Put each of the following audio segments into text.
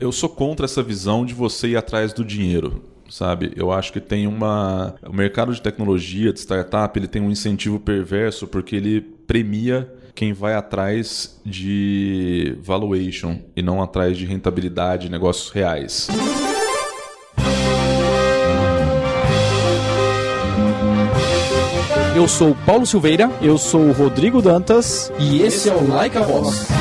Eu sou contra essa visão de você ir atrás do dinheiro sabe? Eu acho que tem uma o mercado de tecnologia, de startup, ele tem um incentivo perverso porque ele premia quem vai atrás de valuation e não atrás de rentabilidade, negócios reais. Eu sou Paulo Silveira, eu sou Rodrigo Dantas e esse é o Like a Boss.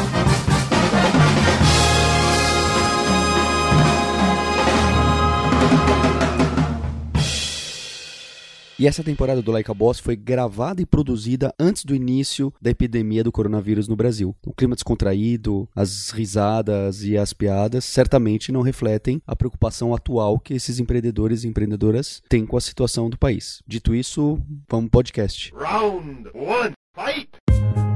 E essa temporada do Like a Boss foi gravada e produzida antes do início da epidemia do coronavírus no Brasil. O clima descontraído, as risadas e as piadas certamente não refletem a preocupação atual que esses empreendedores e empreendedoras têm com a situação do país. Dito isso, vamos podcast. Round one, fight!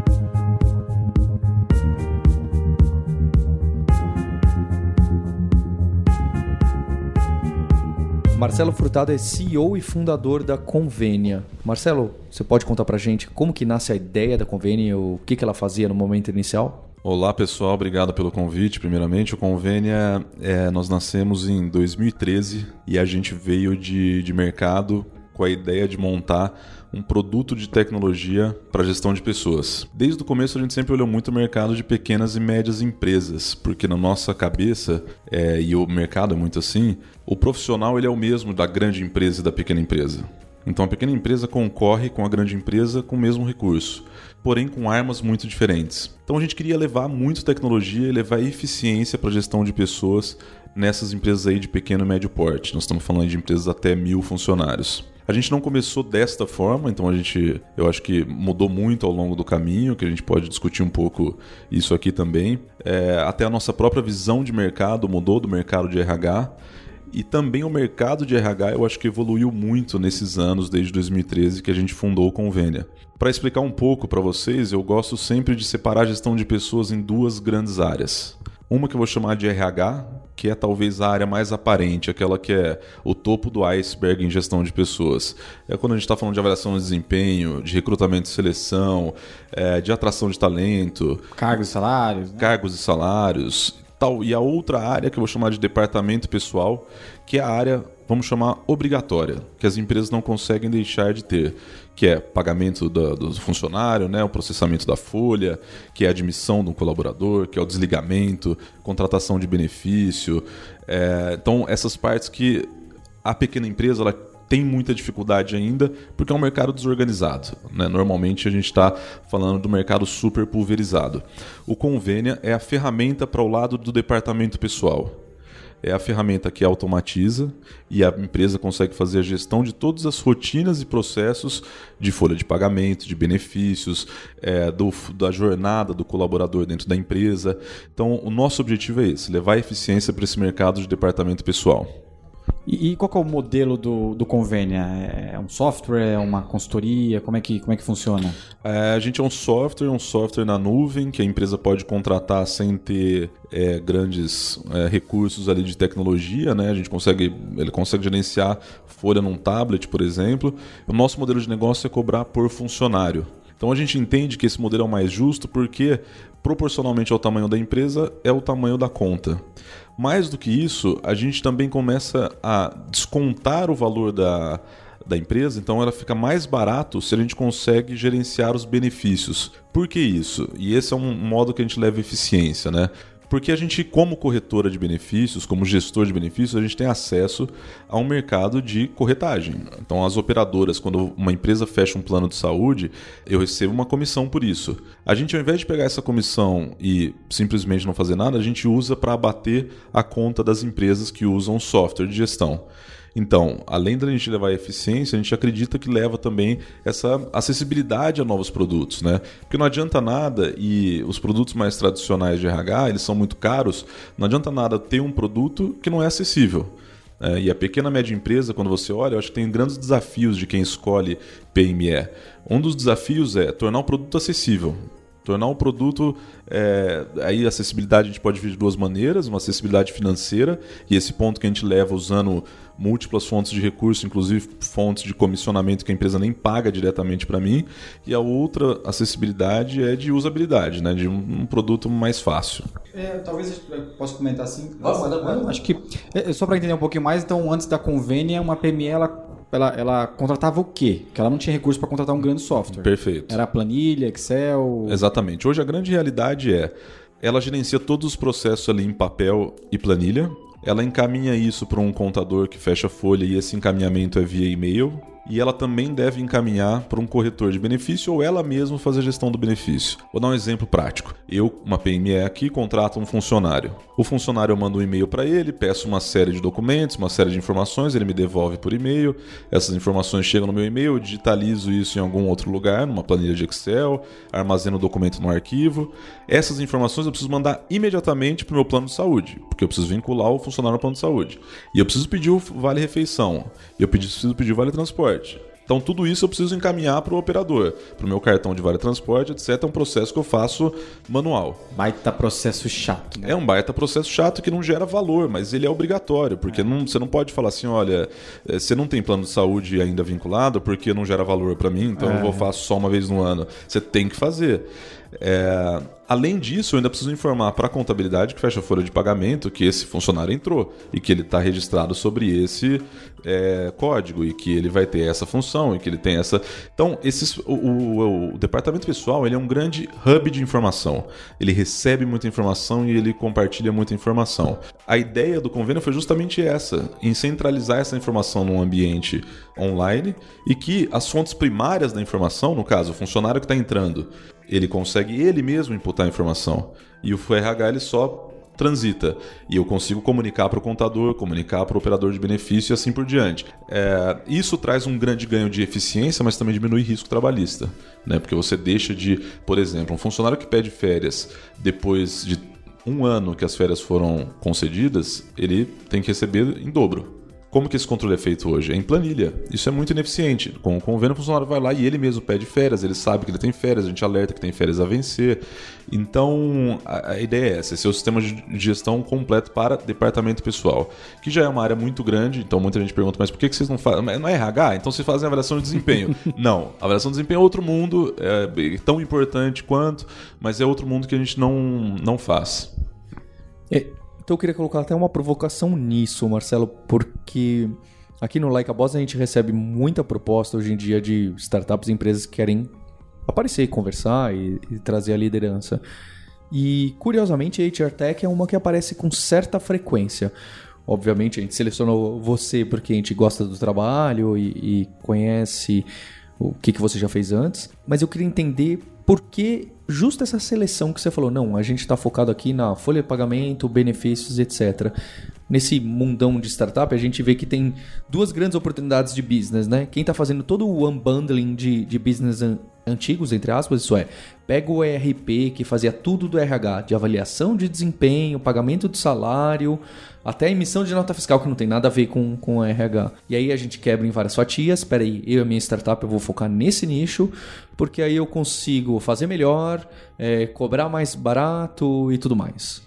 Marcelo Furtado é CEO e fundador da Convênia. Marcelo, você pode contar pra gente como que nasce a ideia da Convênia, o que, que ela fazia no momento inicial? Olá pessoal, obrigado pelo convite. Primeiramente, o Convênia, é, nós nascemos em 2013 e a gente veio de, de mercado com a ideia de montar um produto de tecnologia para gestão de pessoas. Desde o começo a gente sempre olhou muito o mercado de pequenas e médias empresas, porque na nossa cabeça, é, e o mercado é muito assim, o profissional ele é o mesmo da grande empresa e da pequena empresa. Então a pequena empresa concorre com a grande empresa com o mesmo recurso, porém com armas muito diferentes. Então a gente queria levar muito tecnologia e levar eficiência para a gestão de pessoas nessas empresas aí de pequeno e médio porte. Nós estamos falando de empresas até mil funcionários. A gente não começou desta forma, então a gente, eu acho que mudou muito ao longo do caminho, que a gente pode discutir um pouco isso aqui também. É, até a nossa própria visão de mercado mudou do mercado de RH. E também o mercado de RH eu acho que evoluiu muito nesses anos, desde 2013 que a gente fundou o Convênia. Para explicar um pouco para vocês, eu gosto sempre de separar a gestão de pessoas em duas grandes áreas. Uma que eu vou chamar de RH, que é talvez a área mais aparente, aquela que é o topo do iceberg em gestão de pessoas. É quando a gente está falando de avaliação de desempenho, de recrutamento e seleção, é, de atração de talento. Cargos e salários. Né? Cargos e salários. Tal. E a outra área que eu vou chamar de departamento pessoal, que é a área, vamos chamar, obrigatória, que as empresas não conseguem deixar de ter que é pagamento do, do, funcionário, né, o processamento da folha, que é a admissão do colaborador, que é o desligamento, contratação de benefício. É, então, essas partes que a pequena empresa ela tem muita dificuldade ainda, porque é um mercado desorganizado. Né? Normalmente a gente está falando do mercado super pulverizado. O Convênia é a ferramenta para o lado do departamento pessoal é a ferramenta que automatiza e a empresa consegue fazer a gestão de todas as rotinas e processos de folha de pagamento, de benefícios, é, do, da jornada do colaborador dentro da empresa. Então, o nosso objetivo é esse: levar eficiência para esse mercado de departamento pessoal. E, e, qual é o modelo do, do Convênia? É um software, é uma consultoria? Como é que, como é que funciona? É, a gente é um software, um software na nuvem que a empresa pode contratar sem ter é, grandes é, recursos ali de tecnologia, né? A gente consegue, ele consegue gerenciar folha num tablet, por exemplo. O nosso modelo de negócio é cobrar por funcionário. Então a gente entende que esse modelo é o mais justo porque, proporcionalmente ao tamanho da empresa, é o tamanho da conta. Mais do que isso, a gente também começa a descontar o valor da, da empresa, então ela fica mais barato se a gente consegue gerenciar os benefícios. Por que isso? E esse é um modo que a gente leva eficiência, né? Porque a gente, como corretora de benefícios, como gestor de benefícios, a gente tem acesso a um mercado de corretagem. Então, as operadoras, quando uma empresa fecha um plano de saúde, eu recebo uma comissão por isso. A gente, ao invés de pegar essa comissão e simplesmente não fazer nada, a gente usa para abater a conta das empresas que usam software de gestão. Então, além da gente levar a eficiência, a gente acredita que leva também essa acessibilidade a novos produtos, né? Porque não adianta nada e os produtos mais tradicionais de RH, eles são muito caros, não adianta nada ter um produto que não é acessível. É, e a pequena e média empresa, quando você olha, eu acho que tem grandes desafios de quem escolhe PME. Um dos desafios é tornar o produto acessível. Tornar um produto. É, aí a acessibilidade a gente pode ver de duas maneiras: uma acessibilidade financeira, e esse ponto que a gente leva usando múltiplas fontes de recurso, inclusive fontes de comissionamento que a empresa nem paga diretamente para mim, e a outra acessibilidade é de usabilidade, né, de um, um produto mais fácil. É, talvez eu possa comentar assim. Nossa, acho que é, só para entender um pouquinho mais, então antes da convênia, uma PME ela ela, ela contratava o quê? Porque ela não tinha recurso para contratar um grande software. Perfeito. Era planilha, Excel. Exatamente. Hoje a grande realidade é ela gerencia todos os processos ali em papel e planilha. Ela encaminha isso para um contador que fecha a folha e esse encaminhamento é via e-mail e ela também deve encaminhar para um corretor de benefício ou ela mesma fazer a gestão do benefício. Vou dar um exemplo prático. Eu, uma PME aqui, contrato um funcionário. O funcionário eu mando um e-mail para ele, peço uma série de documentos, uma série de informações, ele me devolve por e-mail. Essas informações chegam no meu e-mail, eu digitalizo isso em algum outro lugar, numa planilha de Excel, armazeno o documento no arquivo. Essas informações eu preciso mandar imediatamente para o meu plano de saúde, porque eu preciso vincular o funcionário ao plano de saúde. E eu preciso pedir o vale refeição. Eu preciso pedir o vale transporte transporte. Então, tudo isso eu preciso encaminhar para o operador, para o meu cartão de vale transporte, etc. É um processo que eu faço manual. Baita processo chato. Né? É um baita processo chato que não gera valor, mas ele é obrigatório, porque é. Não, você não pode falar assim: olha, eh, você não tem plano de saúde ainda vinculado porque não gera valor para mim, então é. eu vou faço só uma vez no ano. Você tem que fazer. É, além disso, eu ainda preciso informar para a contabilidade que fecha a folha de pagamento que esse funcionário entrou e que ele está registrado sobre esse é, código e que ele vai ter essa função e que ele tem essa. Então, esses, o, o, o, departamento pessoal ele é um grande hub de informação. Ele recebe muita informação e ele compartilha muita informação. A ideia do convênio foi justamente essa: em centralizar essa informação num ambiente online e que as fontes primárias da informação, no caso, o funcionário que está entrando, ele consegue ele mesmo imputar a informação. E o FRH ele só transita. E eu consigo comunicar para o contador, comunicar para o operador de benefício e assim por diante. É, isso traz um grande ganho de eficiência, mas também diminui risco trabalhista. Né? Porque você deixa de, por exemplo, um funcionário que pede férias depois de um ano que as férias foram concedidas, ele tem que receber em dobro. Como que esse controle é feito hoje? É em planilha. Isso é muito ineficiente. Com o convênio, o funcionário vai lá e ele mesmo pede férias, ele sabe que ele tem férias, a gente alerta que tem férias a vencer. Então, a, ideia é essa: esse é o sistema de gestão completo para departamento pessoal, que já é uma área muito grande. Então, muita gente pergunta, mas por que, que vocês não fazem? Não é RH? Então, vocês fazem avaliação de desempenho. não, avaliação de desempenho é outro mundo, é tão importante quanto, mas é outro mundo que a gente não, não faz. É, então eu queria colocar até uma provocação nisso, Marcelo, porque aqui no Like a Boss a gente recebe muita proposta hoje em dia de startups e empresas que querem aparecer, conversar e, e trazer a liderança. E curiosamente a HR Tech é uma que aparece com certa frequência. Obviamente a gente selecionou você porque a gente gosta do trabalho e, e conhece o que, que você já fez antes, mas eu queria entender por que justo essa seleção que você falou, não, a gente está focado aqui na folha de pagamento, benefícios, etc. Nesse mundão de startup, a gente vê que tem duas grandes oportunidades de business, né? Quem está fazendo todo o unbundling de, de business antigos, entre aspas, isso é, pega o ERP que fazia tudo do RH, de avaliação de desempenho, pagamento de salário, até emissão de nota fiscal, que não tem nada a ver com, com RH. E aí a gente quebra em várias fatias. Espera aí, eu e a minha startup eu vou focar nesse nicho, porque aí eu consigo fazer melhor, é, cobrar mais barato e tudo mais.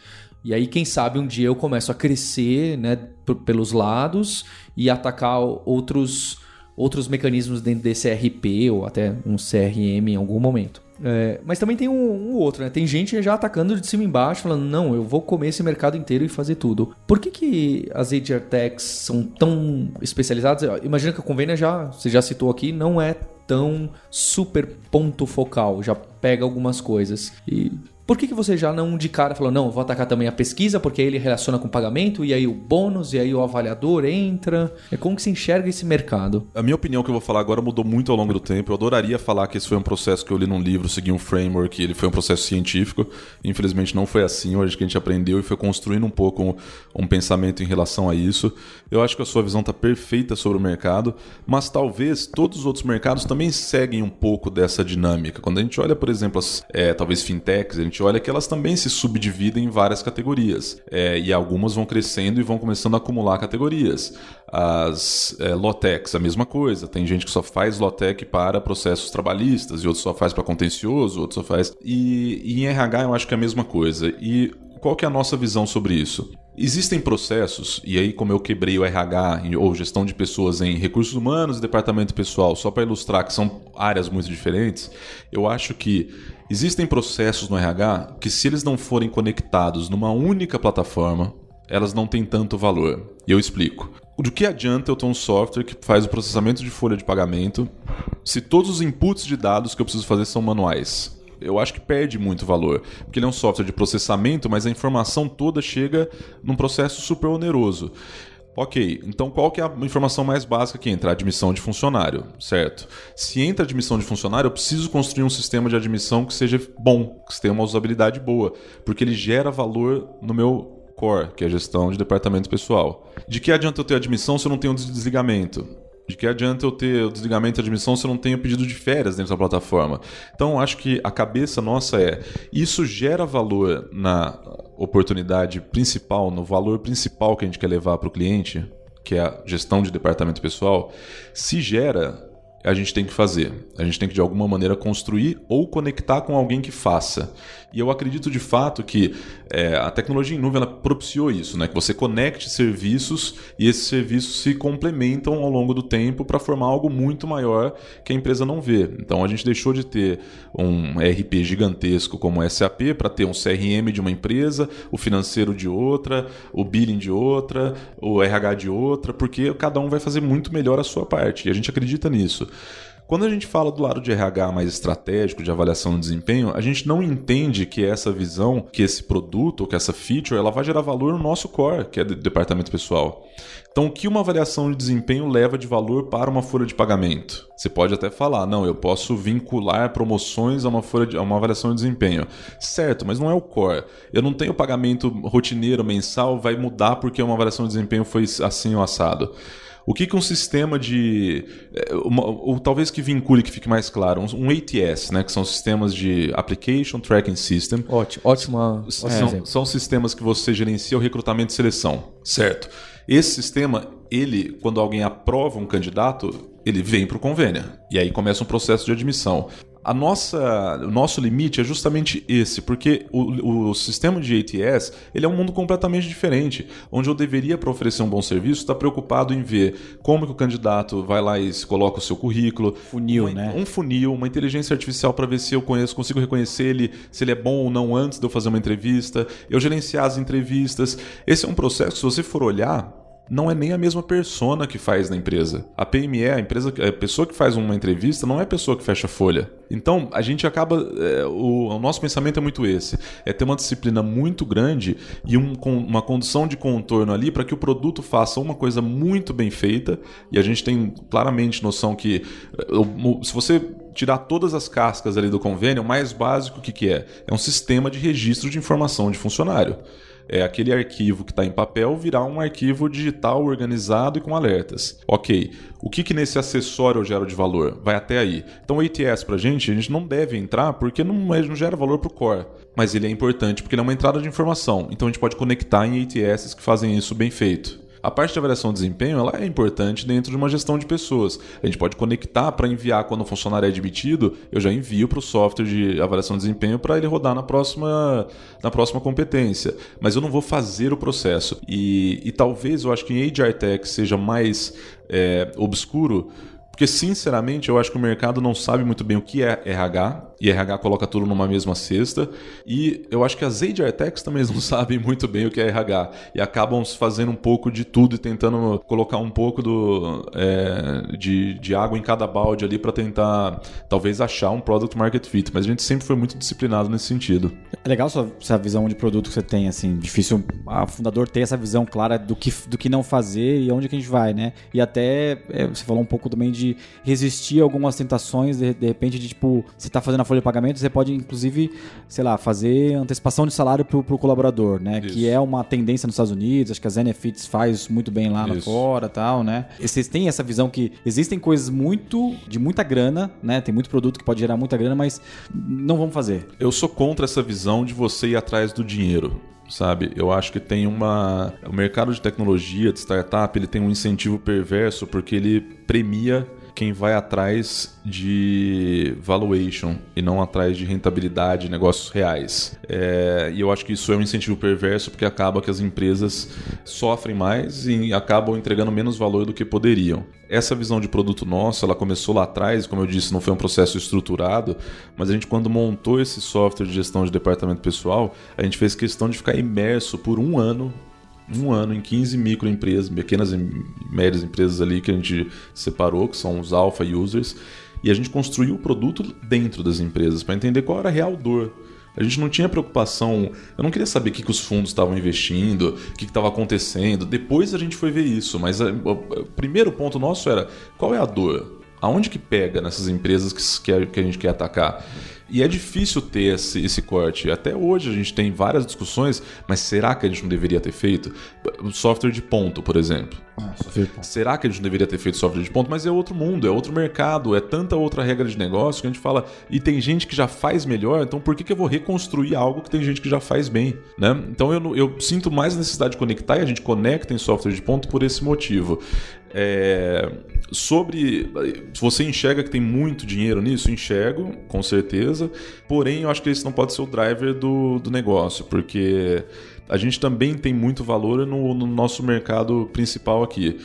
E aí, quem sabe, um dia eu começo a crescer né, pelos lados e atacar outros outros mecanismos dentro desse RP ou até um CRM em algum momento. É, mas também tem um, um, outro, né? Tem gente já atacando de cima e embaixo, falando, não, eu vou comer esse mercado inteiro e fazer tudo. Por que, que as HR são tão especializadas? Imagina que a Convênia já, você já citou aqui, não é tão super ponto focal, já pega algumas coisas. E por que, que você já não de cara falou, não, vou atacar também a pesquisa, porque aí ele relaciona com pagamento, e aí o bônus, e aí o avaliador entra? É como que se enxerga esse mercado? A minha opinião que eu vou falar agora mudou muito ao longo do tempo. Eu adoraria falar que esse foi um processo que eu li num livro, segui um framework, ele foi um processo científico. Infelizmente não foi assim, hoje que a gente aprendeu e foi construindo um pouco um, um pensamento em relação a isso. Eu acho que a sua visão está perfeita sobre o mercado, mas talvez todos os outros mercados também seguem um pouco dessa dinâmica. Quando a gente olha, por exemplo, as, é, talvez fintechs, a gente gente olha que elas também se subdividem em várias categorias. É, e algumas vão crescendo e vão começando a acumular categorias. As é, Lotecs, a mesma coisa. Tem gente que só faz Lotec para processos trabalhistas, e outros só faz para contencioso, outros só faz. E, e em RH eu acho que é a mesma coisa. E qual que é a nossa visão sobre isso? Existem processos, e aí como eu quebrei o RH ou gestão de pessoas em recursos humanos e departamento pessoal, só para ilustrar que são áreas muito diferentes, eu acho que existem processos no RH que se eles não forem conectados numa única plataforma, elas não têm tanto valor. E eu explico. Do que adianta eu ter um software que faz o processamento de folha de pagamento se todos os inputs de dados que eu preciso fazer são manuais? Eu acho que perde muito valor. Porque ele é um software de processamento, mas a informação toda chega num processo super oneroso. Ok, então qual que é a informação mais básica que entra? Admissão de funcionário, certo? Se entra admissão de funcionário, eu preciso construir um sistema de admissão que seja bom, que tenha uma usabilidade boa, porque ele gera valor no meu core, que é a gestão de departamento pessoal. De que adianta eu ter admissão se eu não tenho desligamento? De que adianta eu ter o desligamento de admissão se eu não tenho pedido de férias dentro da plataforma? Então, acho que a cabeça nossa é: isso gera valor na oportunidade principal, no valor principal que a gente quer levar para o cliente, que é a gestão de departamento pessoal. Se gera, a gente tem que fazer. A gente tem que, de alguma maneira, construir ou conectar com alguém que faça. E eu acredito, de fato, que é, a tecnologia em nuvem ela propiciou isso, né? que você conecte serviços e esses serviços se complementam ao longo do tempo para formar algo muito maior que a empresa não vê. Então, a gente deixou de ter um ERP gigantesco como o SAP para ter um CRM de uma empresa, o financeiro de outra, o billing de outra, o RH de outra, porque cada um vai fazer muito melhor a sua parte. E a gente acredita nisso. Quando a gente fala do lado de RH mais estratégico, de avaliação de desempenho, a gente não entende que essa visão, que esse produto, que essa feature, ela vai gerar valor no nosso core, que é do departamento pessoal. Então, o que uma avaliação de desempenho leva de valor para uma folha de pagamento? Você pode até falar, não, eu posso vincular promoções a uma folha de, a uma avaliação de desempenho. Certo, mas não é o core. Eu não tenho pagamento rotineiro mensal, vai mudar porque uma avaliação de desempenho foi assim ou assado. O que, que um sistema de. É, uma, ou talvez que vincule, que fique mais claro, um, um ATS, né, que são sistemas de Application Tracking System. Ótimo, ótima. São, são sistemas que você gerencia o recrutamento e seleção, certo? Esse sistema, ele, quando alguém aprova um candidato, ele vem para o convênio. E aí começa um processo de admissão. A nossa, o nosso limite é justamente esse, porque o, o sistema de ATS ele é um mundo completamente diferente, onde eu deveria, para oferecer um bom serviço, estar tá preocupado em ver como que o candidato vai lá e coloca o seu currículo. Funil, uma, né? Um funil, uma inteligência artificial para ver se eu conheço, consigo reconhecer ele, se ele é bom ou não antes de eu fazer uma entrevista, eu gerenciar as entrevistas. Esse é um processo, se você for olhar, não é nem a mesma persona que faz na empresa. A PME, a empresa, a pessoa que faz uma entrevista, não é a pessoa que fecha a folha. Então, a gente acaba. É, o, o, nosso pensamento é muito esse: é ter uma disciplina muito grande e um, com, uma condição de contorno ali para que o produto faça uma coisa muito bem feita. E a gente tem claramente noção que é, se você tirar todas as cascas ali do convênio, o mais básico o que, que é? É um sistema de registro de informação de funcionário é, aquele arquivo que está em papel virar um arquivo digital organizado e com alertas. Ok, o que, que nesse acessório eu gero de valor? Vai até aí. Então o ATS para a gente, a gente não deve entrar porque não, não gera valor para o core. Mas ele é importante porque ele é uma entrada de informação. Então a gente pode conectar em ATS que fazem isso bem feito. A parte de avaliação de desempenho ela é importante dentro de uma gestão de pessoas. A gente pode conectar para enviar quando o funcionário é admitido, eu já envio para o software de avaliação de desempenho para ele rodar na próxima, na próxima competência. Mas eu não vou fazer o processo. E, e talvez eu acho que em HR Tech seja mais é, obscuro porque, sinceramente, eu acho que o mercado não sabe muito bem o que é RH, e RH coloca tudo numa mesma cesta, e eu acho que as HR Techs também não sabem muito bem o que é RH, e acabam fazendo um pouco de tudo e tentando colocar um pouco do, é, de, de água em cada balde ali para tentar, talvez, achar um product market fit, mas a gente sempre foi muito disciplinado nesse sentido. É legal essa, essa visão de produto que você tem, assim, difícil a fundador ter essa visão clara do que, do que não fazer e onde que a gente vai, né? E até, é, você falou um pouco também de pode resistir a algumas tentações, de, de repente, de tipo, você tá fazendo a folha de pagamento, você pode, inclusive, sei lá, fazer antecipação de salário pro, pro colaborador, né? Isso. Que é uma tendência nos Estados Unidos, acho que a Zenefits faz muito bem lá, lá fora tal, né? E vocês têm essa visão que existem coisas muito, de muita grana, né? Tem muito produto que pode gerar muita grana, mas não vamos fazer. Eu sou contra essa visão de você ir atrás do dinheiro. Sabe, eu acho que tem uma. O mercado de tecnologia, de startup, ele tem um incentivo perverso porque ele premia quem vai atrás de valuation e não atrás de rentabilidade, negócios reais. É, e eu acho que isso é um incentivo perverso porque acaba que as empresas sofrem mais e acabam entregando menos valor do que poderiam. Essa visão de produto nosso, ela começou lá atrás, como eu disse, não foi um processo estruturado, mas a gente quando montou esse software de gestão de departamento pessoal, a gente fez questão de ficar imerso por um ano um ano em 15 microempresas, pequenas e médias empresas ali que a gente separou, que são os alpha users, e a gente construiu o produto dentro das empresas para entender qual era a real dor. A gente não tinha preocupação, eu não queria saber o que, que os fundos estavam investindo, o que estava acontecendo. Depois a gente foi ver isso, mas a- o o primeiro ponto nosso era qual é a dor? Aonde que pega nessas empresas que, que, a, que a gente quer atacar? E é difícil ter esse, esse corte. Até hoje a gente tem várias discussões, mas será que a gente não deveria ter feito? Software de ponto, por exemplo. Será que a gente não deveria ter feito software de ponto? Mas é outro mundo, é outro mercado, é tanta outra regra de negócio que a gente fala. E tem gente que já faz melhor, então por que, que eu vou reconstruir algo que tem gente que já faz bem? Né? Então eu, eu sinto mais necessidade de conectar e a gente conecta em software de ponto por esse motivo. É, sobre. Você enxerga que tem muito dinheiro nisso, enxergo, com certeza. Porém, eu acho que esse não pode ser o driver do, do negócio, porque a gente também tem muito valor no, no nosso mercado principal aqui.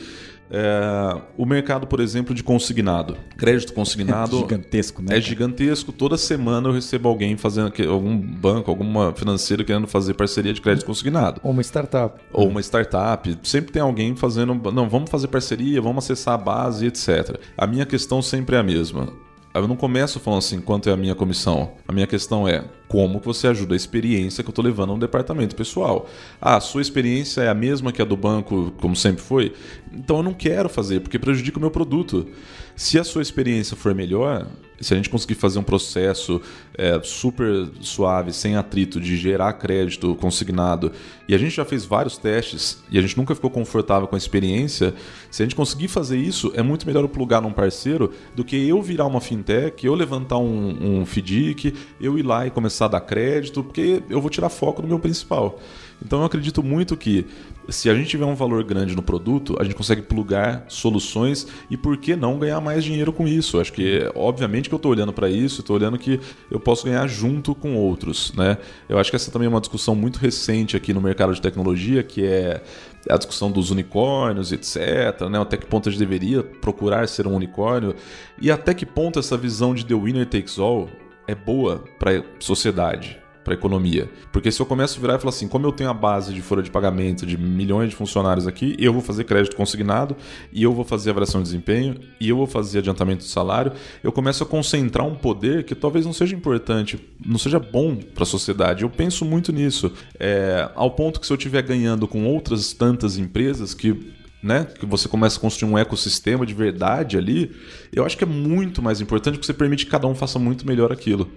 É, o mercado, por exemplo, de consignado. Crédito consignado. Gigantesco, né? É gigantesco. Toda semana eu recebo alguém fazendo que- algum banco, alguma financeira querendo fazer parceria de crédito consignado. Ou uma startup. Ou uma startup. Sempre tem alguém fazendo. Não, vamos fazer parceria, vamos acessar a base, etc. A minha questão sempre é a mesma. Eu não começo falando assim, quanto é a minha comissão. A minha questão é como você ajuda a experiência que eu estou levando no departamento pessoal. Ah, a sua experiência é a mesma que a do banco, como sempre foi? Então eu não quero fazer, porque prejudica o meu produto. Se a sua experiência for melhor, se a gente conseguir fazer um processo é, super suave, sem atrito, de gerar crédito consignado, e a gente já fez vários testes e a gente nunca ficou confortável com a experiência, se a gente conseguir fazer isso, é muito melhor eu plugar num parceiro do que eu virar uma fintech, eu levantar um, um FDIC, eu ir lá e começar a dar crédito, porque eu vou tirar foco no meu principal. Então eu acredito muito que se a gente tiver um valor grande no produto, a gente consegue plugar soluções e por que não ganhar mais dinheiro com isso? Acho que obviamente que eu estou olhando para isso, estou olhando que eu posso ganhar junto com outros, né? Eu acho que essa também é uma discussão muito recente aqui no mercado de tecnologia, que é a discussão dos unicórnios, etc. Né? Até que ponto a gente deveria procurar ser um unicórnio e até que ponto essa visão de the winner takes all é boa para a sociedade para economia. Porque se eu começo a virar e falar assim, como eu tenho a base de folha de pagamento de milhões de funcionários aqui, eu vou fazer crédito consignado, e eu vou fazer avaliação de desempenho, e eu vou fazer adiantamento de salário, eu começo a concentrar um poder que talvez não seja importante, não seja bom para a sociedade. Eu penso muito nisso, é, ao ponto que se eu estiver ganhando com outras tantas empresas que né? Que você começa a construir um ecossistema de verdade ali, eu acho que é muito mais importante porque você permite que cada um faça muito melhor aquilo.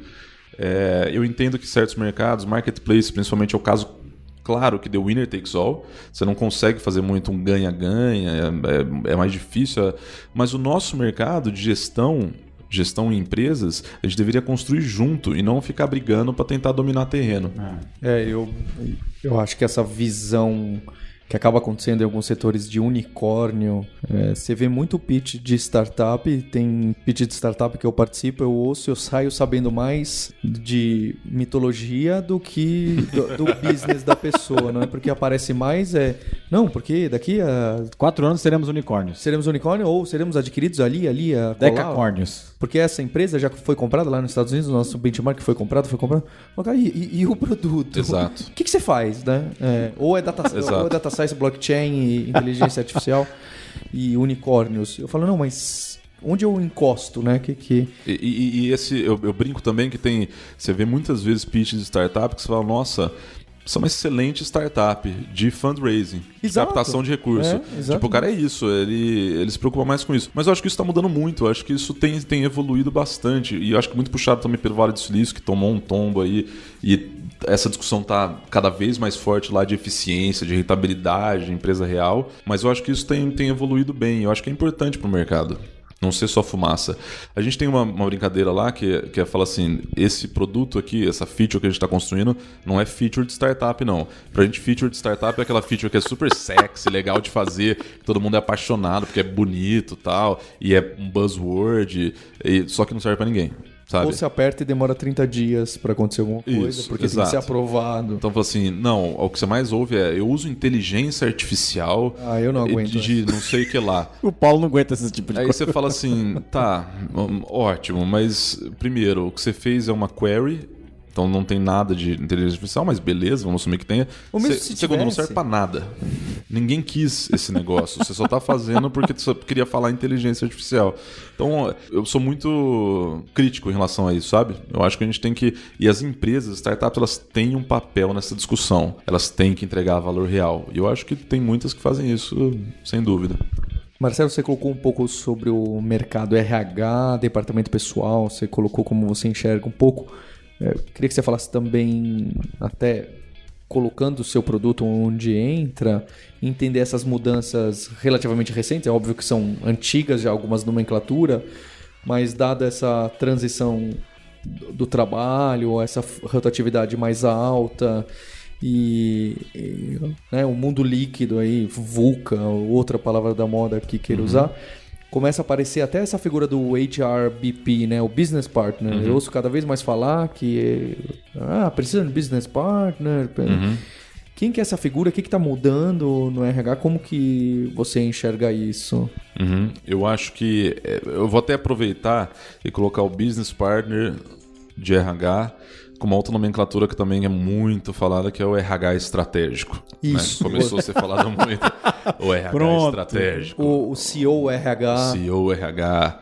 É, eu entendo que certos mercados, marketplace, principalmente é o caso claro que the winner takes all. Você não consegue fazer muito um ganha-ganha, é, é- é mais difícil. Mas o nosso mercado de gestão, gestão em empresas, a gente deveria construir junto e não ficar brigando para tentar dominar terreno. É, eu, eu acho que essa visão que acaba acontecendo em alguns setores de unicórnio, é, você vê muito pitch de startup, tem pitch de startup que eu participo, eu ouço, eu saio sabendo mais de mitologia do que do, do business da pessoa, não é? Porque aparece mais, é, não, porque daqui a Quatro anos teremos unicórnios. seremos unicórnio ou seremos adquiridos ali, ali, a. Decacórnios. Porque essa empresa já foi comprada lá nos Estados Unidos, o nosso benchmark foi comprado, foi comprado. E, e- e o produto? Exato. O que, que você faz, né? É, ou, é data, Exato. ou é data science, blockchain e inteligência artificial e unicórnios. Eu falo, não, mas onde eu encosto, né? Que, que... E, e- e esse, eu, eu brinco também que tem. Você vê muitas vezes pitch de startup que você fala, nossa, são uma excelente startup de fundraising, de captação de recurso. É, tipo, o cara é isso, ele, ele se preocupa mais com isso. Mas eu acho que isso tá mudando muito, eu acho que isso tem, tem evoluído bastante. E eu acho que muito puxado também pelo Vale do Silício, que tomou um tombo aí. E essa discussão tá cada vez mais forte lá de eficiência, de rentabilidade, de empresa real. Mas eu acho que isso tem, tem evoluído bem. Eu acho que é importante pro mercado. Não ser só fumaça. A gente tem uma, uma brincadeira lá que, que é fala assim: esse produto aqui, essa feature que a gente está construindo, não é feature de startup, não. Pra gente, feature de startup é aquela feature que é super sexy, legal de fazer, todo mundo é apaixonado porque é bonito tal, e é um buzzword, e, só que não serve para ninguém. Sabe? Ou se aperta e demora 30 dias pra acontecer alguma coisa, Isso, porque tem exato. que ser aprovado. Então, fala assim, não, o que você mais ouve é eu uso inteligência artificial Ah, eu não de- aguento de não sei o que lá. O Paulo não aguenta esse tipo de Aí coisa. você fala assim, tá, hum, ótimo, mas primeiro, o que você fez é uma query, então não tem nada de inteligência artificial, mas beleza, vamos assumir que tenha. Ou mesmo Se- se segundo, não tivesse. serve pra nada. Ninguém quis esse negócio, você só tá fazendo porque você queria falar inteligência artificial. Então, eu sou muito crítico em relação a isso, sabe? Eu acho que a gente tem que. E as empresas, as startups, elas têm um papel nessa discussão. Elas têm que entregar valor real. E eu acho que tem muitas que fazem isso, sem dúvida. Marcelo, você colocou um pouco sobre o mercado RH, departamento pessoal, você colocou como você enxerga um pouco. É, queria que você falasse também, até colocando o seu produto onde entra, entender essas mudanças relativamente recentes, é óbvio que são antigas já algumas nomenclatura, mas dada essa transição do trabalho, essa rotatividade mais alta e, e, né, o mundo líquido aí, VUCA, outra palavra da moda que queira usar, começa a aparecer até essa figura do HRBP, né, o business partner. Eu ouço cada vez mais falar que ah, precisa de business partner. Quem que é essa figura? O que está mudando no RH? Como que você enxerga isso? Uhum. Eu acho que. é, Eu vou até aproveitar e colocar o business partner de RH com uma outra nomenclatura que também é muito falada, que é o RH estratégico. né? Isso. Começou a ser falado muito. O RH Pronto. estratégico. O, o CEO RH. CEO, RH.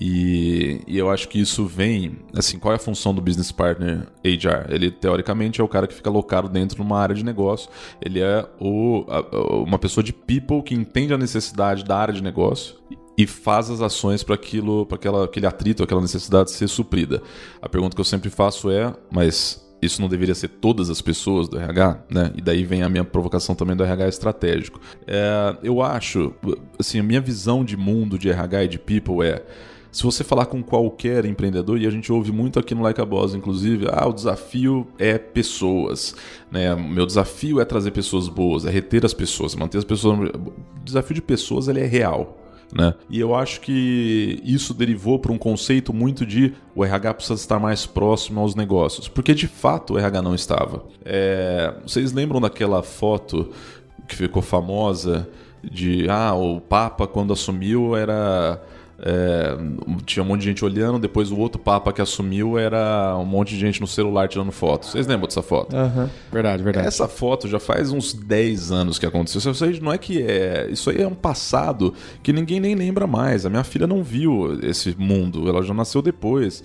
E, e eu acho que isso vem. Assim, qual é a função do business partner HR? Ele, teoricamente, é o cara que fica alocado dentro de uma área de negócio. Ele é o, a- a- uma pessoa de people que entende a necessidade da área de negócio e faz as ações para aquilo, para aquela, aquele atrito, aquela necessidade ser suprida. A pergunta que eu sempre faço é, mas isso não deveria ser todas as pessoas do RH, né? E daí vem a minha provocação também do RH estratégico. É, eu acho, assim, a minha visão de mundo de RH e de people é se você falar com qualquer empreendedor, e a gente ouve muito aqui no Like a Boss, inclusive, ah, o desafio é pessoas, né? Meu desafio é trazer pessoas boas, é reter as pessoas, manter as pessoas. O desafio de pessoas ele é real. Né? E eu acho que isso derivou para um conceito muito de o RH precisa estar mais próximo aos negócios, porque de fato o RH não estava. É, vocês lembram daquela foto que ficou famosa de ah, o Papa quando assumiu era é, tinha um monte de gente olhando, depois o outro Papa que assumiu era um monte de gente no celular tirando foto. Vocês lembram dessa foto? Aham. Verdade, verdade. Essa foto já faz uns 10 anos que aconteceu. Isso aí não é que é. Isso aí é um passado que ninguém nem lembra mais. A minha filha não viu esse mundo, ela já nasceu depois.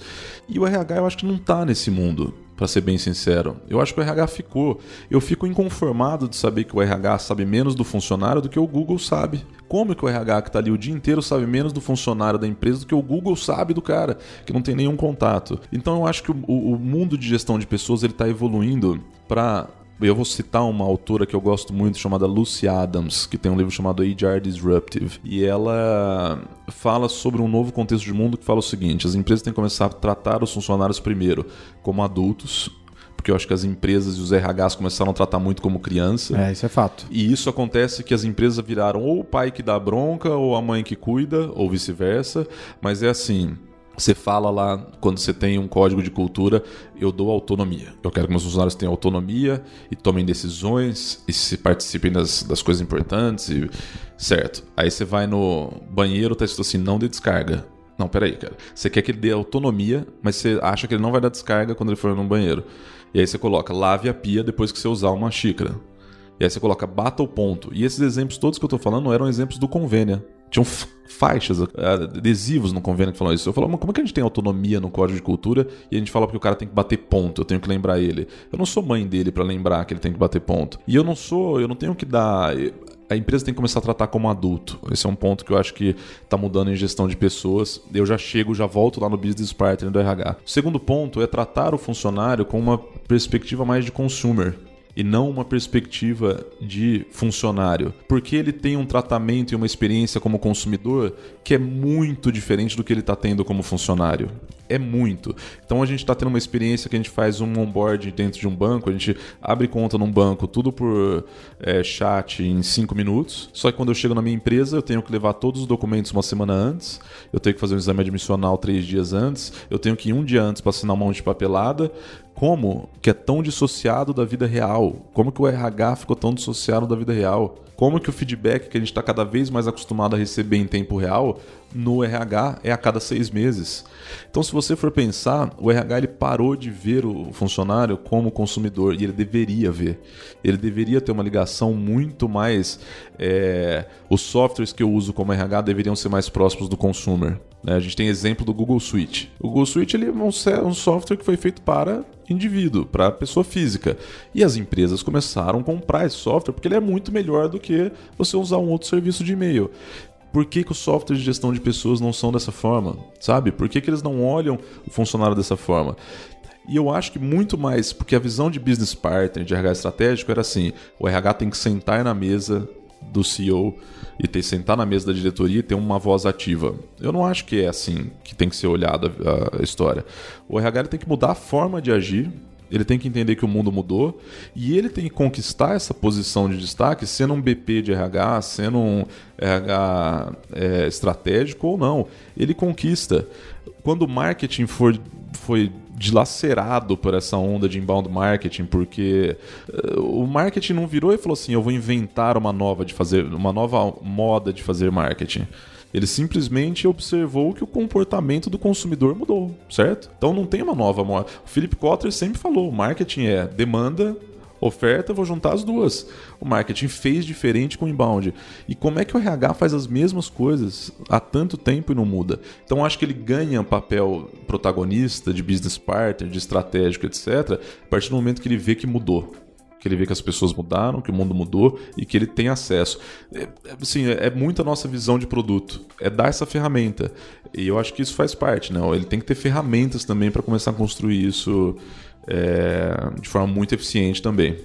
E o RH eu acho que não tá nesse mundo. Pra ser bem sincero, eu acho que o RH ficou. Eu fico inconformado de saber que o RH sabe menos do funcionário do que o Google sabe. Como que o RH que tá ali o dia inteiro sabe menos do funcionário da empresa do que o Google sabe do cara, que não tem nenhum contato? Então eu acho que o, o- mundo de gestão de pessoas ele tá evoluindo para eu vou citar uma autora que eu gosto muito, chamada Lucy Adams, que tem um livro chamado HR Disruptive. E ela fala sobre um novo contexto de mundo que fala o seguinte: as empresas têm que começar a tratar os funcionários primeiro como adultos, porque eu acho que as empresas e os RHs começaram a tratar muito como criança. É, isso é fato. E isso acontece que as empresas viraram ou o pai que dá bronca, ou a mãe que cuida, ou vice-versa. Mas é assim. Você fala lá, quando você tem um código de cultura, eu dou autonomia. Eu quero que meus funcionários tenham autonomia e tomem decisões e se participem das, das coisas importantes. E... Certo. Aí você vai no banheiro, tá escrito assim, não dê descarga. Não, peraí, cara. Você quer que ele dê autonomia, mas você acha que ele não vai dar descarga quando ele for no banheiro. E aí você coloca, lave a pia depois que você usar uma xícara. Aí você coloca bata o ponto. E esses exemplos todos que eu tô falando eram exemplos do Convênia. Tinham faixas, adesivos no convênio que falam isso. Eu falo, mas como é que a gente tem autonomia no código de cultura e a gente fala que o cara tem que bater ponto, eu tenho que lembrar ele. Eu não sou mãe dele para lembrar que ele tem que bater ponto. E eu não sou, eu não tenho que dar a empresa tem que começar a tratar como adulto. Esse é um ponto que eu acho que está mudando em gestão de pessoas. Eu já chego, já volto lá no business partner do RH. O segundo ponto é tratar o funcionário com uma perspectiva mais de consumer e não uma perspectiva de funcionário, porque ele tem um tratamento e uma experiência como consumidor que é muito diferente do que ele está tendo como funcionário. É muito. Então a gente está tendo uma experiência que a gente faz um onboard dentro de um banco, a gente abre conta num banco, tudo por é, chat em cinco minutos. Só que quando eu chego na minha empresa, eu tenho que levar todos os documentos uma semana antes, eu tenho que fazer um exame admissional três dias antes, eu tenho que ir um dia antes para assinar um monte de papelada, como que é tão dissociado da vida real? Como que o RH ficou tão dissociado da vida real? Como que o feedback que a gente está cada vez mais acostumado a receber em tempo real no RH é a cada seis meses? Então, se você for pensar, o RH ele parou de ver o funcionário como consumidor e ele deveria ver. Ele deveria ter uma ligação muito mais. É... Os softwares que eu uso como RH deveriam ser mais próximos do consumer. Né? A gente tem exemplo do Google Suite. O Google Suite ele é um software que foi feito para indivíduo, para pessoa física. E as empresas começaram a comprar esse software porque ele é muito melhor do que você usar um outro serviço de e-mail. Por que, que os softwares de gestão de pessoas não são dessa forma? Sabe? Por que, que eles não olham o funcionário dessa forma? E eu acho que muito mais, porque a visão de business partner, de RH estratégico, era assim: o RH tem que sentar na mesa do CEO e ter sentar na mesa da diretoria e ter uma voz ativa. Eu não acho que é assim que tem que ser olhada a, história. O RH tem que mudar a forma de agir, ele tem que entender que o mundo mudou e ele tem que conquistar essa posição de destaque, sendo um BP de RH, sendo um RH é, estratégico ou não. Ele conquista. Quando o marketing for, foi dilacerado por essa onda de inbound marketing, porque uh, o marketing não virou e falou assim: eu vou inventar uma nova de fazer, uma nova moda de fazer marketing. Ele simplesmente observou que o comportamento do consumidor mudou, certo? Então não tem uma nova moda. O Philip Kotler sempre falou: marketing é demanda oferta, vou juntar as duas. O marketing fez diferente com o inbound. E como é que o RH faz as mesmas coisas há tanto tempo e não muda? Então acho que ele ganha papel protagonista, de business partner, de estratégico, etc., a partir do momento que ele vê que mudou que ele vê que as pessoas mudaram, que o mundo mudou e que ele tem acesso. É, assim, é, muito a nossa visão de produto, é dar essa ferramenta. E eu acho que isso faz parte, né? Ele tem que ter ferramentas também para começar a construir isso é, de forma muito eficiente também.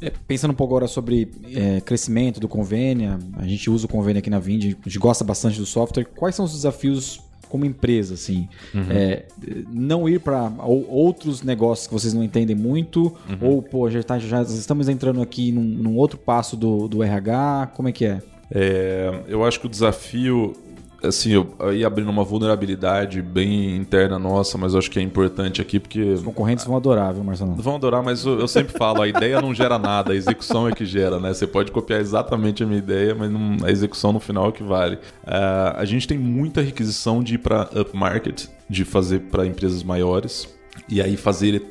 É, pensando um pouco agora sobre é, crescimento do Convênia, a gente usa o Convênia aqui na Vind, a gente gosta bastante do software. Quais são os desafios como empresa, assim? Uhum. É, não ir para outros negócios que vocês não entendem muito, uhum. ou, pô, já, tá, já estamos entrando aqui num, num, outro passo do, do RH, como é que é? é eu acho que o desafio assim, eu aí abrindo uma vulnerabilidade bem interna nossa, mas eu acho que é importante aqui porque. Os concorrentes vão adorar, viu, Marcelo? Vão adorar, mas eu, eu sempre falo, a ideia não gera nada, a execução é que gera, né? Você pode copiar exatamente a minha ideia, mas não, a execução no final é que vale. Uh, a gente tem muita requisição de ir para upmarket, de fazer para empresas maiores, e aí fazer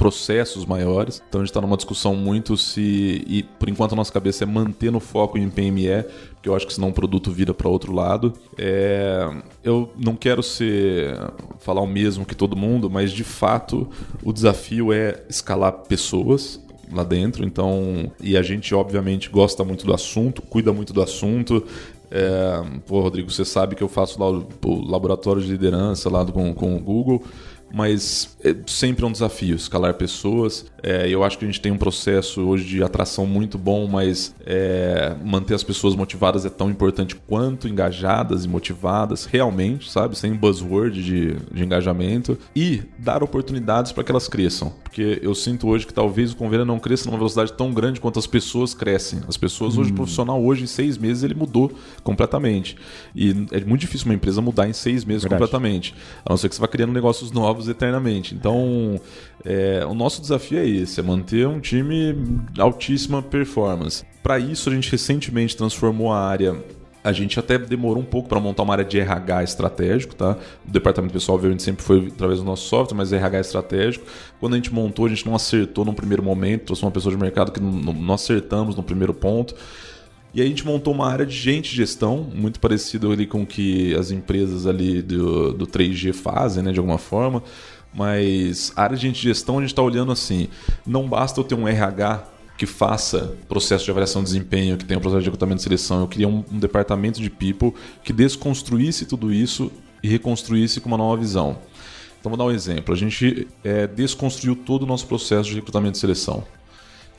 processos maiores. Então a gente está numa discussão muito se. E por enquanto a nossa cabeça é manter no foco em PME, porque eu acho que senão o produto vira para outro lado. É, eu não quero ser falar o mesmo que todo mundo, mas de fato o desafio é escalar pessoas lá dentro. Então, e a gente obviamente gosta muito do assunto, cuida muito do assunto. É, pô, Rodrigo, você sabe que eu faço lá o, o laboratório de liderança lá do, com, com o Google mas é sempre um desafio escalar pessoas. É, eu acho que a gente tem um processo hoje de atração muito bom, mas é, manter as pessoas motivadas é tão importante quanto engajadas e motivadas, realmente, sabe? Sem buzzword de, de engajamento. E dar oportunidades para que elas cresçam. Porque eu sinto hoje que talvez o convênio não cresça numa velocidade tão grande quanto as pessoas crescem. As pessoas, hoje, hum. o profissional, hoje, em seis meses, ele mudou completamente. E é muito difícil uma empresa mudar em seis meses Verdade. completamente. A não ser que você vá criando negócios novos eternamente. Então, é, o nosso desafio é esse: é manter um time altíssima performance. Para isso, a gente recentemente transformou a área A gente até demorou um pouco para montar uma área de RH estratégico, tá? O departamento pessoal, obviamente, sempre foi através do nosso software, mas RH estratégico. Quando a gente montou, a gente não acertou no primeiro momento, trouxe uma pessoa de mercado que não, não acertamos no primeiro ponto. E aí a gente montou uma área de gente de gestão, muito parecido ali com o que as empresas ali do, do 3G fazem, né, de alguma forma. Mas a área de gente de gestão a gente está olhando assim, não basta eu ter um RH que faça processo de avaliação de desempenho, que tenha um processo de recrutamento de seleção. Eu queria um, um departamento de people que desconstruísse tudo isso e reconstruísse com uma nova visão. Então vou dar um exemplo. A gente é, desconstruiu todo o nosso processo de recrutamento de seleção,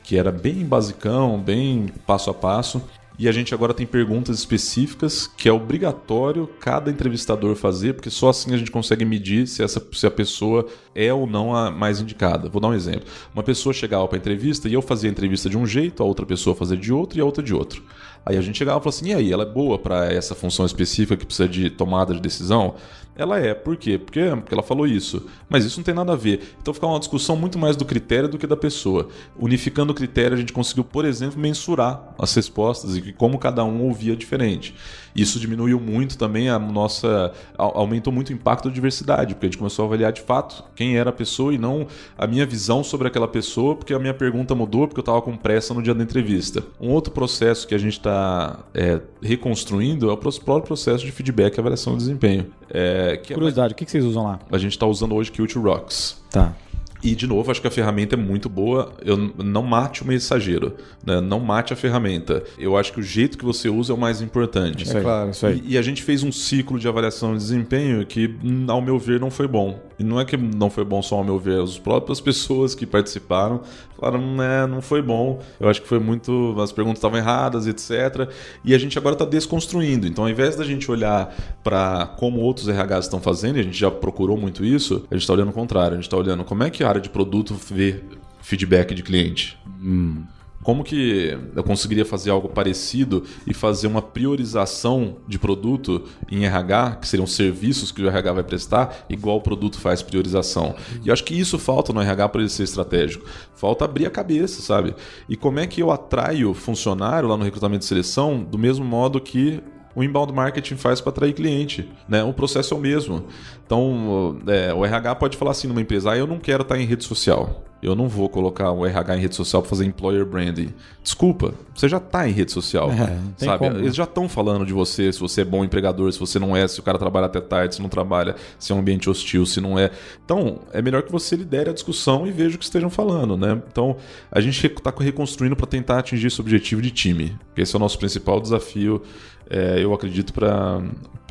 que era bem basicão, bem passo a passo. E a gente agora tem perguntas específicas que é obrigatório cada entrevistador fazer, porque só assim a gente consegue medir se, essa, se a pessoa é ou não a mais indicada. Vou dar um exemplo. Uma pessoa chegava para a entrevista e eu fazia a entrevista de um jeito, a outra pessoa fazia de outro e a outra de outro. Aí a gente chegava e falava assim: e aí, ela é boa para essa função específica que precisa de tomada de decisão? Ela é. Por quê? Porque, porque ela falou isso. Mas isso não tem nada a ver. Então fica uma discussão muito mais do critério do que da pessoa. Unificando o critério, a gente conseguiu, por exemplo, mensurar as respostas e como cada um ouvia diferente. Isso diminuiu muito também a nossa. aumentou muito o impacto da diversidade, porque a gente começou a avaliar de fato quem era a pessoa e não a minha visão sobre aquela pessoa, porque a minha pergunta mudou, porque eu estava com pressa no dia da entrevista. Um outro processo que a gente está é, reconstruindo é o próprio processo de feedback e avaliação de desempenho. É, que Curiosidade, é, o que vocês usam lá? A gente está usando hoje Qt Rocks. Tá. E, de novo, acho que a ferramenta é muito boa. Eu não mate o mensageiro, né? não mate a ferramenta. Eu acho que o jeito que você usa é o mais importante. É claro, isso aí. E, e, a gente fez um ciclo de avaliação de desempenho que, ao meu ver, não foi bom. E não é que não foi bom só ao meu ver, as próprias pessoas que participaram falaram, né, não foi bom. Eu acho que foi muito. As perguntas estavam erradas, etc. E a gente agora está desconstruindo. Então, ao invés da gente olhar para como outros RHs estão fazendo, e a gente já procurou muito isso, a gente está olhando o contrário. A gente está olhando como é que a área de produto vê feedback de cliente. Hum. Como que eu conseguiria fazer algo parecido e fazer uma priorização de produto em RH, que seriam serviços que o RH vai prestar, igual o produto faz priorização? E eu acho que isso falta no RH para ele ser estratégico. Falta abrir a cabeça, sabe? E como é que eu atraio funcionário lá no recrutamento de seleção do mesmo modo que o inbound marketing faz para atrair cliente. Né? O processo é o mesmo. Então, é, o RH pode falar assim numa empresa: ah, eu não quero estar em rede social. Eu não vou colocar o RH em rede social para fazer employer branding. Desculpa, você já está em rede social. É, sabe? Como, Eles já estão falando de você, se você é bom empregador, se você não é, se o cara trabalha até tarde, se não trabalha, se é um ambiente hostil, se não é. Então, é melhor que você lidere a discussão e veja o que estejam falando. Né? Então, a gente está reconstruindo para tentar atingir esse objetivo de time. Esse é o nosso principal desafio é, eu acredito, para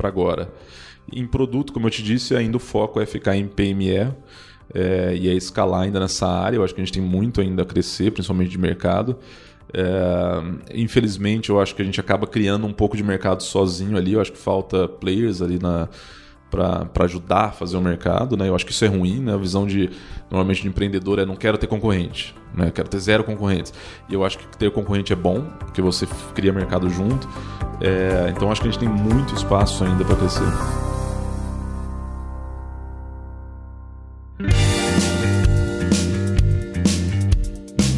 agora. Em produto, como eu te disse, ainda o foco é ficar em PME é, e é escalar ainda nessa área. Eu acho que a gente tem muito ainda a crescer, principalmente de mercado. É, infelizmente, eu acho que a gente acaba criando um pouco de mercado sozinho ali. Eu acho que falta players ali na para ajudar a fazer o mercado, né? Eu acho que isso é ruim, né? A visão de normalmente de empreendedor é não quero ter concorrente, né? quero ter zero concorrentes. E eu acho que ter concorrente é bom, porque você cria mercado junto. É, então acho que a gente tem muito espaço ainda para crescer.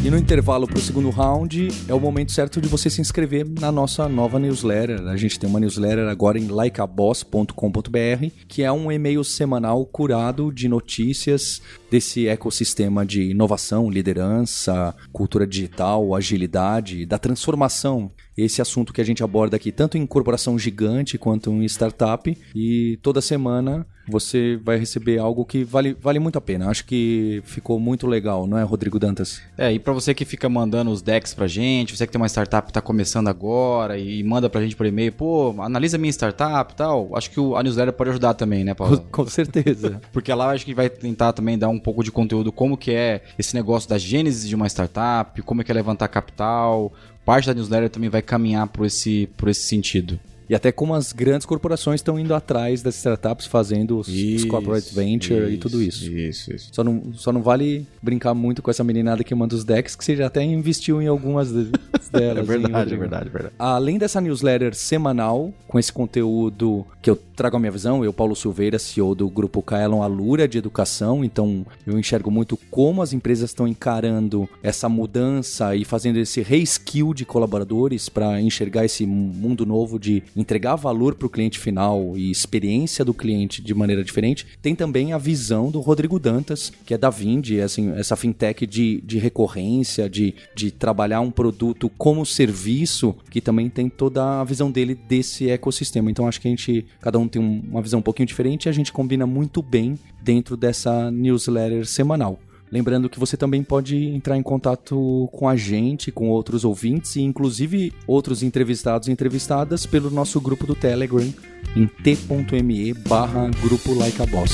E no intervalo para o segundo round é o momento certo de você se inscrever na nossa nova newsletter. A gente tem uma newsletter agora em likeaboss.com.br, que é um e-mail semanal curado de notícias desse ecossistema de inovação, liderança, cultura digital, agilidade, da transformação esse assunto que a gente aborda aqui, tanto em corporação gigante quanto em startup. E toda semana você vai receber algo que vale, vale muito a pena. Acho que ficou muito legal, não é, Rodrigo Dantas? É, e para você que fica mandando os decks pra gente, você que tem uma startup que tá começando agora e manda pra gente por e-mail, pô, analisa minha startup e tal, acho que o, a newsletter pode ajudar também, né, Paulo? Com certeza. Porque lá acho que vai tentar também dar um pouco de conteúdo como que é esse negócio da gênese de uma startup, como é que é levantar capital, parte da newsletter também vai caminhar por esse, por esse sentido. E até como as grandes corporações estão indo atrás das startups fazendo os, isso, os corporate venture isso, e tudo isso. Isso, isso. Só não, só não vale brincar muito com essa meninada que manda os decks, que você já até investiu em algumas delas. é verdade, é verdade, é verdade. Além dessa newsletter semanal, com esse conteúdo que eu trago a minha visão, eu, Paulo Silveira, CEO do grupo Kaelon Alura de Educação, então eu enxergo muito como as empresas estão encarando essa mudança e fazendo esse reskill de colaboradores para enxergar esse mundo novo de entregar valor para o cliente final e experiência do cliente de maneira diferente, tem também a visão do Rodrigo Dantas, que é da Vindi, assim, essa fintech de, de recorrência, de, de trabalhar um produto como serviço, que também tem toda a visão dele desse ecossistema. Então acho que a gente, cada um tem uma visão um pouquinho diferente e a gente combina muito bem dentro dessa newsletter semanal. Lembrando que você também pode entrar em contato com a gente, com outros ouvintes e inclusive outros entrevistados e entrevistadas pelo nosso grupo do Telegram em t.me barra grupo like a boss.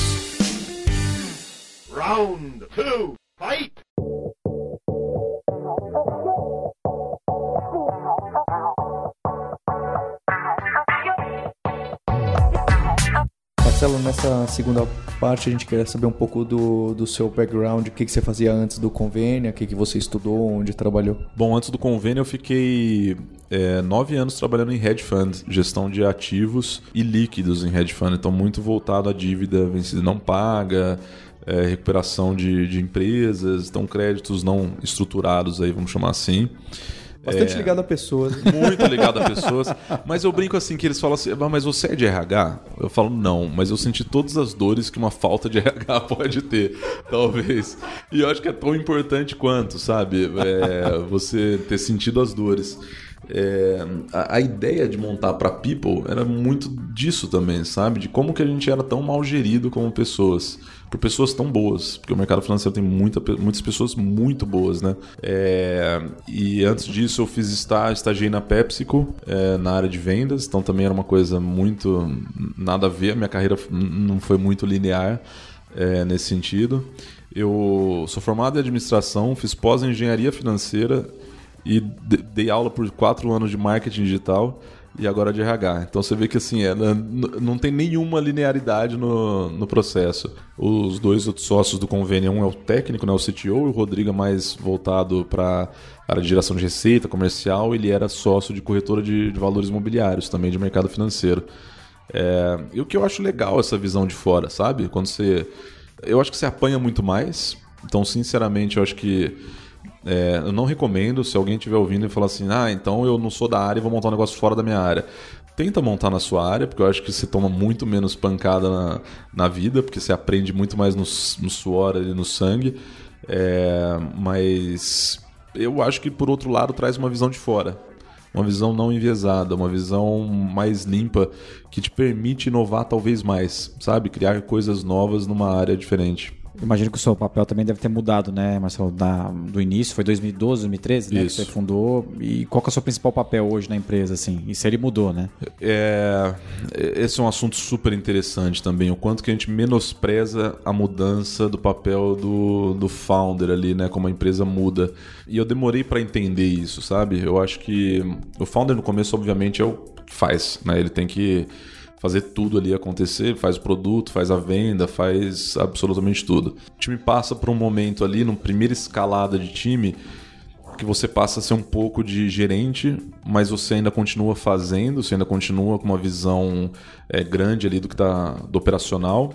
Round two, fight! Marcelo, nessa segunda parte a gente queria saber um pouco do, do seu background, o que, que você fazia antes do convênio, o que, que você estudou, onde trabalhou. Bom, antes do convênio eu fiquei é, nove anos trabalhando em hedge fund, gestão de ativos e líquidos em hedge fund, então muito voltado à dívida vencida não paga, é, recuperação de, de empresas, então créditos não estruturados aí, vamos chamar assim. Bastante é, ligado a pessoas. Muito ligado a pessoas. Mas eu brinco assim que eles falam assim, ah, mas você é de RH? Eu falo, não, mas eu senti todas as dores que uma falta de RH pode ter, talvez. E eu acho que é tão importante quanto, sabe? É, você ter sentido as dores. É, a, a, ideia de montar para People era muito disso também, sabe? De como que a gente era tão mal gerido como pessoas por pessoas tão boas, porque o mercado financeiro tem muita, muitas pessoas muito boas, né? É, e antes disso eu fiz estar, estagiei na PepsiCo, é, na área de vendas, então também era uma coisa muito nada a ver, minha carreira não foi muito linear é, nesse sentido. Eu sou formado em administração, fiz pós engenharia financeira e dei aula por quatro anos de marketing digital e agora de RH. Então você vê que assim, é, não tem nenhuma linearidade no, no processo. Os dois outros sócios do convênio, um é o técnico, né, o CTO, e o Rodrigo é mais voltado para área de geração de receita, comercial, ele era sócio de corretora de, de valores imobiliários, também de mercado financeiro. É, e o que eu acho legal essa visão de fora, sabe? Quando você. Eu acho que você apanha muito mais. Então, sinceramente, eu acho que é, eu não recomendo se alguém estiver ouvindo e falar assim, ah, então eu não sou da área e vou montar um negócio fora da minha área. Tenta montar na sua área, porque eu acho que você toma muito menos pancada na, na vida, porque você aprende muito mais no, no suor e no sangue. É, mas eu acho que, por outro lado, traz uma visão de fora. Uma visão não enviesada, uma visão mais limpa que te permite inovar talvez mais, sabe? Criar coisas novas numa área diferente. Imagino que o seu papel também deve ter mudado, né, Marcelo, da, do início, foi 2012, 2013, né, Isso. que você fundou. E qual é o seu principal papel hoje na empresa, assim? E se ele mudou, né? É, esse é um assunto super interessante também, o quanto que a gente menospreza a mudança do papel do, do founder ali, né, como a empresa muda. E eu demorei para entender isso, sabe? Eu acho que o founder no começo, obviamente, é o que faz, né? Ele tem que fazer tudo ali acontecer, faz o produto, faz a venda, faz absolutamente tudo. O time passa por um momento ali, numa primeira escalada de time, que você passa a ser um pouco de gerente, mas você ainda continua fazendo, você ainda continua com uma visão é, grande ali do que tá do operacional.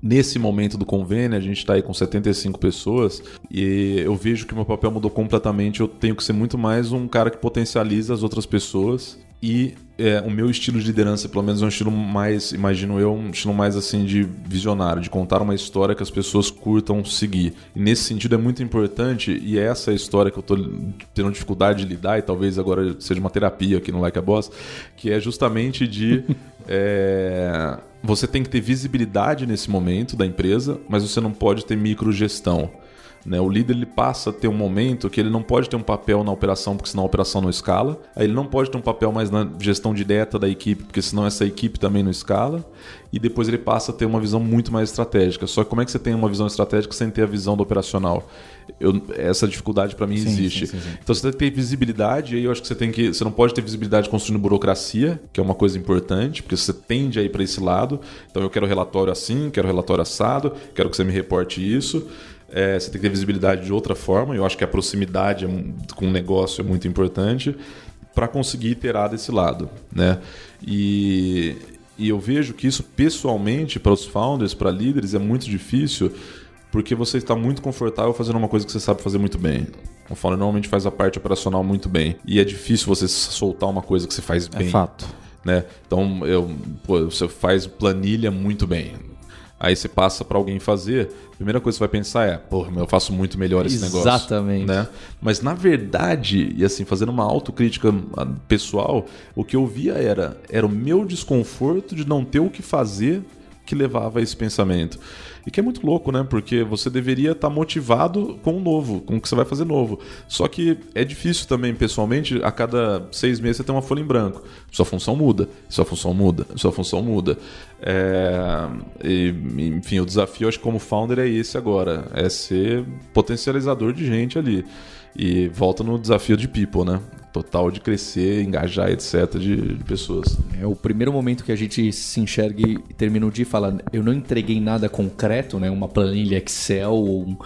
Nesse momento do convênio, a gente está aí com 75 pessoas e eu vejo que meu papel mudou completamente. Eu tenho que ser muito mais um cara que potencializa as outras pessoas e é, o meu estilo de liderança, pelo menos, é um estilo mais, imagino eu, um estilo mais assim de visionário, de contar uma história que as pessoas curtam seguir. E nesse sentido é muito importante, e é essa é a história que eu estou tendo dificuldade de lidar, e talvez agora seja uma terapia aqui no Like a Boss, que é justamente de. é, você tem que ter visibilidade nesse momento da empresa, mas você não pode ter microgestão. Né? O líder ele passa a ter um momento que ele não pode ter um papel na operação, porque senão a operação não escala. Aí ele não pode ter um papel mais na gestão direta da equipe, porque senão essa equipe também não escala. E depois ele passa a ter uma visão muito mais estratégica. Só que como é que você tem uma visão estratégica sem ter a visão do operacional? Eu, essa dificuldade para mim sim, existe. Sim, sim, então você tem que ter visibilidade, e aí eu acho que você tem que. Você não pode ter visibilidade construindo burocracia, que é uma coisa importante, porque você tende a ir para esse lado. Então eu quero relatório assim, quero relatório assado, quero que você me reporte isso. É, você tem que ter visibilidade de outra forma. Eu acho que a proximidade é com o negócio é muito importante para conseguir iterar desse lado, né? E, e eu vejo que isso pessoalmente para os founders, para líderes é muito difícil porque você está muito confortável fazendo uma coisa que você sabe fazer muito bem. O founder normalmente faz a parte operacional muito bem e é difícil você soltar uma coisa que você faz é bem. É fato. né? Então, eu, pô, você faz planilha muito bem. Aí você passa para alguém fazer, a primeira coisa que você vai pensar é, pô, eu faço muito melhor esse negócio. Exatamente. Né? Mas na verdade, e assim, fazendo uma autocrítica ah, pessoal, o que eu via era, era o meu desconforto de não ter o que fazer que levava a esse pensamento. E que é muito louco, né? Porque você deveria estar motivado com o novo, com o que você vai fazer novo. Só que é difícil também, pessoalmente, a cada seis meses você tem uma folha em branco. Sua função muda, sua função muda, sua função muda. É... E, enfim, o desafio, acho que como founder é esse agora: é ser potencializador de gente ali. E volta no desafio de people, né? Total de crescer, engajar, etc., de, de pessoas. É o primeiro momento que a gente se enxerga e termina o dia e fala: eu não entreguei nada concreto, né? Uma planilha Excel, ou um,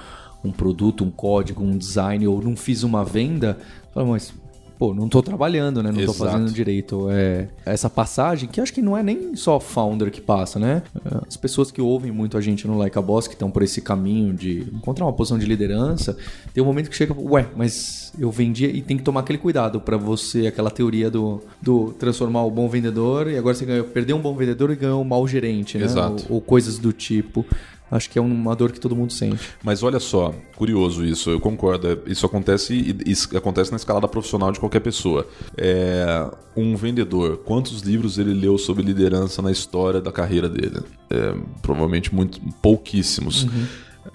um produto, um código, um design, ou não fiz uma venda. Fala, mas pô, não tô trabalhando, né? Não tô Exato. fazendo direito. É, essa passagem, que acho que não é nem só founder que passa, né? As pessoas que ouvem muito a gente no Like a Boss, que estão por esse caminho de encontrar uma posição de liderança, tem um momento que chega, ué, mas eu vendi e tem que tomar aquele cuidado para você, aquela teoria do, do transformar o bom vendedor e agora você ganhou, perdeu um bom vendedor e ganhou um mau gerente, né? Exato. Ou, ou coisas do tipo. Acho que é uma dor que todo mundo sente. Mas olha só, curioso isso, eu concordo. é- Isso acontece, e- isso acontece na escalada profissional de qualquer pessoa. É, um vendedor, quantos livros ele leu sobre liderança na história da carreira dele? É, provavelmente muito, pouquíssimos.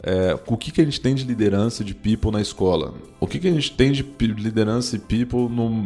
É, o que, que a gente tem de liderança de people na escola? O que, que a gente tem de liderança e people no,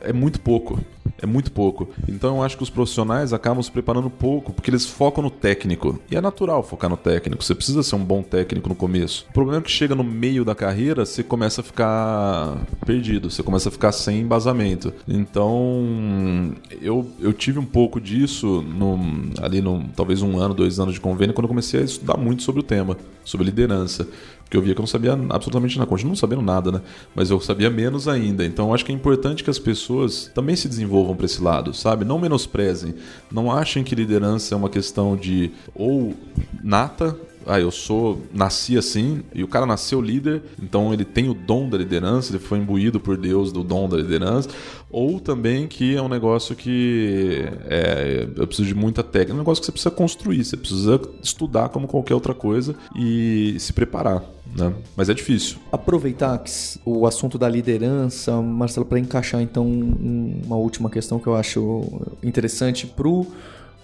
é muito pouco. É muito pouco. Então eu acho que os profissionais acabam se preparando pouco, porque eles focam no técnico. E é natural focar no técnico. Você precisa ser um bom técnico no começo. O problema é que chega no meio da carreira, você começa a ficar perdido, você começa a ficar sem embasamento. Então eu, eu tive um pouco disso no, ali no talvez um ano, dois anos de convênio, quando eu comecei a estudar muito sobre o tema, sobre liderança. Porque eu via que eu não sabia absolutamente nada, continuo não sabendo nada, né? Mas eu sabia menos ainda. Então acho que é importante que as pessoas também se desenvolvam para esse lado, sabe? Não menosprezem. Não achem que liderança é uma questão de ou nata ah, eu sou, nasci assim, e o cara nasceu líder, então ele tem o dom da liderança, ele foi imbuído por Deus do dom da liderança, ou também que é um negócio que é, eu preciso de muita técnica, é um negócio que você precisa construir, você precisa estudar como qualquer outra coisa e se preparar, né? Mas é difícil. aproveitar o assunto da liderança, Marcelo, para encaixar então um- uma última questão que eu acho interessante pro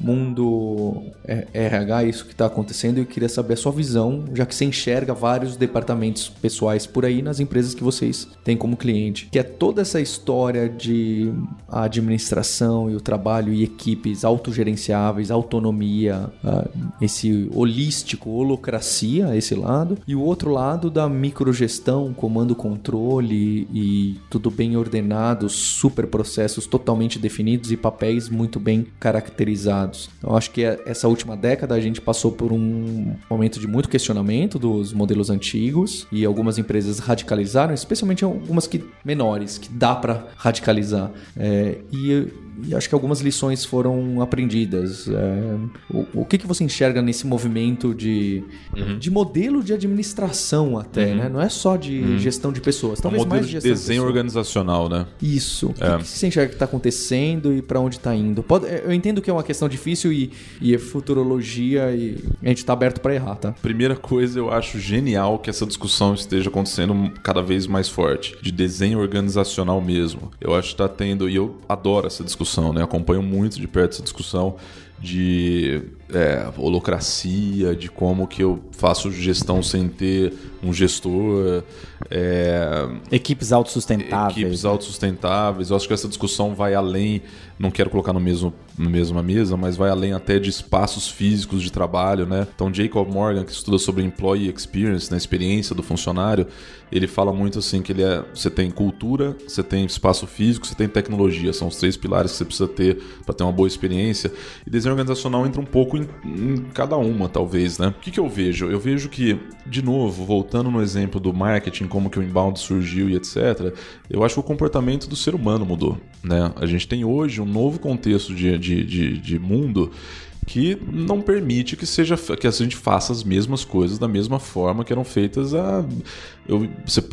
mundo é, RH, isso que está acontecendo, e eu queria saber a sua visão, já que você enxerga vários departamentos pessoais por aí nas empresas que vocês têm como cliente, que é toda essa história de administração e o trabalho e equipes autogerenciáveis, autonomia, ah, esse holístico, holocracia, esse lado, e o outro lado da microgestão, comando, controle e tudo bem ordenado, super processos totalmente definidos e papéis muito bem caracterizados. Então, acho que é- essa última década a gente passou por um momento de muito questionamento dos modelos antigos e algumas empresas radicalizaram, especialmente algumas que menores, que dá para radicalizar. É, e, e acho que algumas lições foram aprendidas. É, o, o que, que você enxerga nesse movimento de, de modelo de administração até, né? Não é só de gestão de pessoas, É um talvez modelo mais de gestão desenho organizacional, né? Isso. O que, É. que você enxerga que está acontecendo e para onde está indo? Pode- eu entendo que é uma questão difícil e, e é futurologia e a gente está aberto para errar, tá? Primeira coisa, eu acho genial que essa discussão esteja acontecendo cada vez mais forte, de desenho organizacional mesmo. Eu acho que está tendo, e eu adoro essa discussão, né? Acompanho muito de perto essa discussão de é, holocracia, de como que eu faço gestão sem ter um gestor, é, Equipes autossustentáveis. equipes autossustentáveis. Eu acho que essa discussão vai além, não quero colocar no mesmo no mesma mesa, mas vai além até de espaços físicos de trabalho, né? Então Jacob Morgan, que estuda sobre employee experience, na experiência do funcionário, ele fala muito assim que ele é, você tem cultura, você tem espaço físico, você tem tecnologia, são os três pilares que você precisa ter para ter uma boa experiência. E desenho organizacional entra um pouco em, em cada uma, talvez, né? O que, que eu vejo? Eu vejo que, de novo, voltando no exemplo do marketing, como que o inbound surgiu e etc., eu acho que o comportamento do ser humano mudou, né? A gente tem hoje um novo contexto de, de, de, de mundo que não permite que seja que a gente faça as mesmas coisas da mesma forma que eram feitas há eu você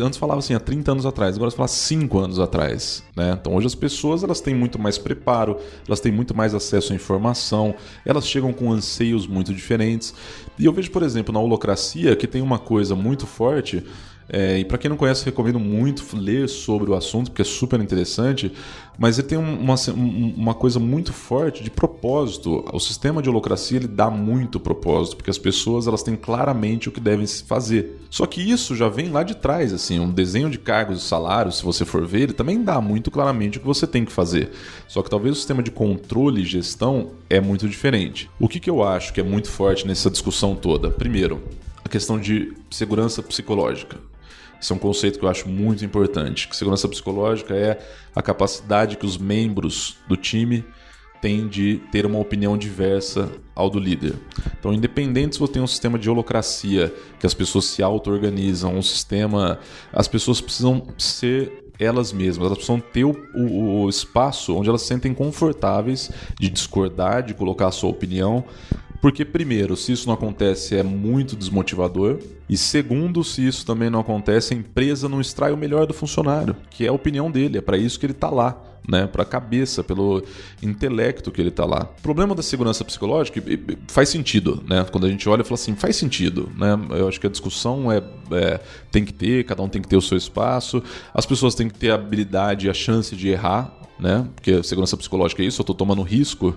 antes falava assim há 30 anos atrás, agora você fala 5 anos atrás, né? Então hoje as pessoas elas têm muito mais preparo, elas têm muito mais acesso à informação, elas chegam com anseios muito diferentes. E eu vejo, por exemplo, na holocracia que tem uma coisa muito forte é, e para quem não conhece, recomendo muito ler sobre o assunto, porque é super interessante. Mas ele tem uma, uma coisa muito forte de propósito. O sistema de holocracia ele dá muito propósito, porque as pessoas elas têm claramente o que devem fazer. Só que isso já vem lá de trás, assim, um desenho de cargos e salários, se você for ver, ele também dá muito claramente o que você tem que fazer. Só que talvez o sistema de controle e gestão é muito diferente. O que, que eu acho que é muito forte nessa discussão toda? Primeiro, a questão de segurança psicológica. Esse é um conceito que eu acho muito importante. Que segurança psicológica é a capacidade que os membros do time têm de ter uma opinião diversa ao do líder. Então, independente se você tem um sistema de holocracia, que as pessoas se auto-organizam, um sistema. As pessoas precisam ser elas mesmas, elas precisam ter o, o, o, espaço onde elas se sentem confortáveis de discordar, de colocar a sua opinião, porque, primeiro, se isso não acontece, é muito desmotivador. E segundo, se isso também não acontece, a empresa não extrai o melhor do funcionário, que é a opinião dele, é para isso que ele está lá. Né, para a cabeça, pelo intelecto que ele está lá. O problema da segurança psicológica faz sentido, né? Quando a gente olha e fala assim, faz sentido, né? Eu acho que a discussão é, é, tem que ter, cada um tem que ter o seu espaço, as pessoas têm que ter a habilidade e a chance de errar, né? Porque segurança psicológica é isso, eu estou tomando risco,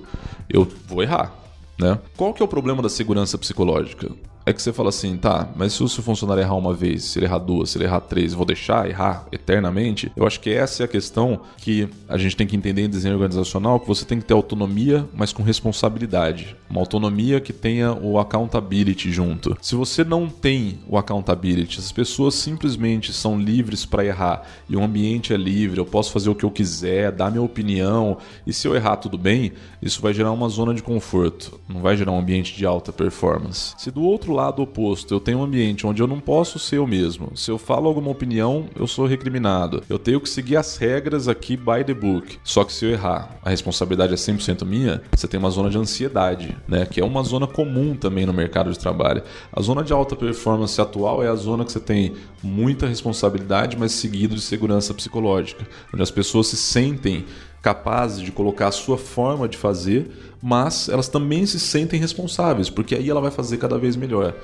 eu vou errar. Né? Qual que é o problema da segurança psicológica? É que você fala assim, tá, mas se o seu funcionário errar uma vez, se ele errar duas, se ele errar três, vou deixar errar eternamente? Eu acho que essa é a questão que a gente tem que entender em desenho organizacional, que você tem que ter autonomia, mas com responsabilidade. Uma autonomia que tenha o accountability junto. Se você não tem o accountability, as pessoas simplesmente são livres para errar e o ambiente é livre, eu posso fazer o que eu quiser, dar minha opinião, e se eu errar tudo bem, isso vai gerar uma zona de conforto, não vai gerar um ambiente de alta performance. Se do outro lado oposto, eu tenho um ambiente onde eu não posso ser eu mesmo. Se eu falo alguma opinião, eu sou recriminado. Eu tenho que seguir as regras aqui by the book. Só que se eu errar, a responsabilidade é 100% minha, você tem uma zona de ansiedade, né? Que é uma zona comum também no mercado de trabalho. A zona de alta performance atual é a zona que você tem muita responsabilidade, mas seguido de segurança psicológica, onde as pessoas se sentem capazes de colocar a sua forma de fazer, mas elas também se sentem responsáveis, porque aí ela vai fazer cada vez melhor.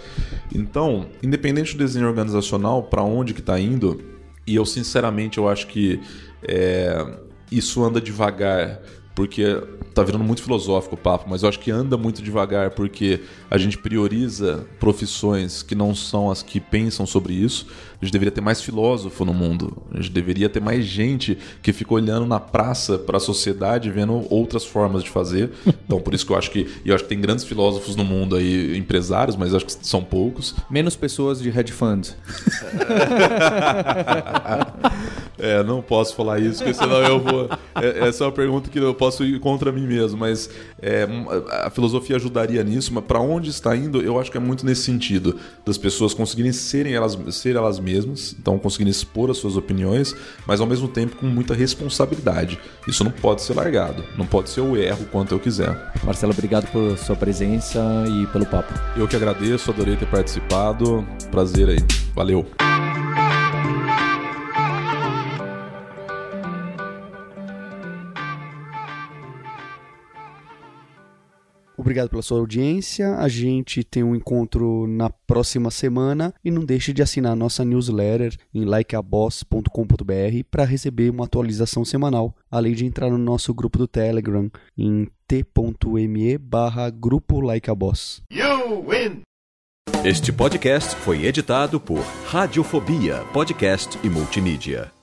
Então, independente do desenho organizacional, para onde que está indo, e eu sinceramente eu acho que é, isso anda devagar porque tá virando muito filosófico o papo, mas eu acho que anda muito devagar porque a gente prioriza profissões que não são as que pensam sobre isso. A gente deveria ter mais filósofo no mundo. A gente deveria ter mais gente que fica olhando na praça para a sociedade, vendo outras formas de fazer. Então, por isso que eu acho que eu acho que tem grandes filósofos no mundo aí, empresários, mas acho que são poucos. Menos pessoas de hedge funds. é, não posso falar isso, porque senão eu vou. É, essa é uma pergunta que eu posso ir contra mim mesmo, mas é, a filosofia ajudaria nisso, mas para onde está indo, eu acho que é muito nesse sentido, das pessoas conseguirem serem elas, ser elas mesmas, então conseguirem expor as suas opiniões, mas ao mesmo tempo com muita responsabilidade. Isso não pode ser largado, não pode ser o erro quanto eu quiser. Marcelo, obrigado por sua presença e pelo papo. Eu que agradeço, adorei ter participado. Prazer aí. Valeu. Obrigado pela sua audiência. A gente tem um encontro na próxima semana e não deixe de assinar nossa newsletter em likeaboss.com.br para receber uma atualização semanal, além de entrar no nosso grupo do Telegram em t.me barra grupo likeaboss. Este podcast foi editado por Radiofobia, podcast e multimídia.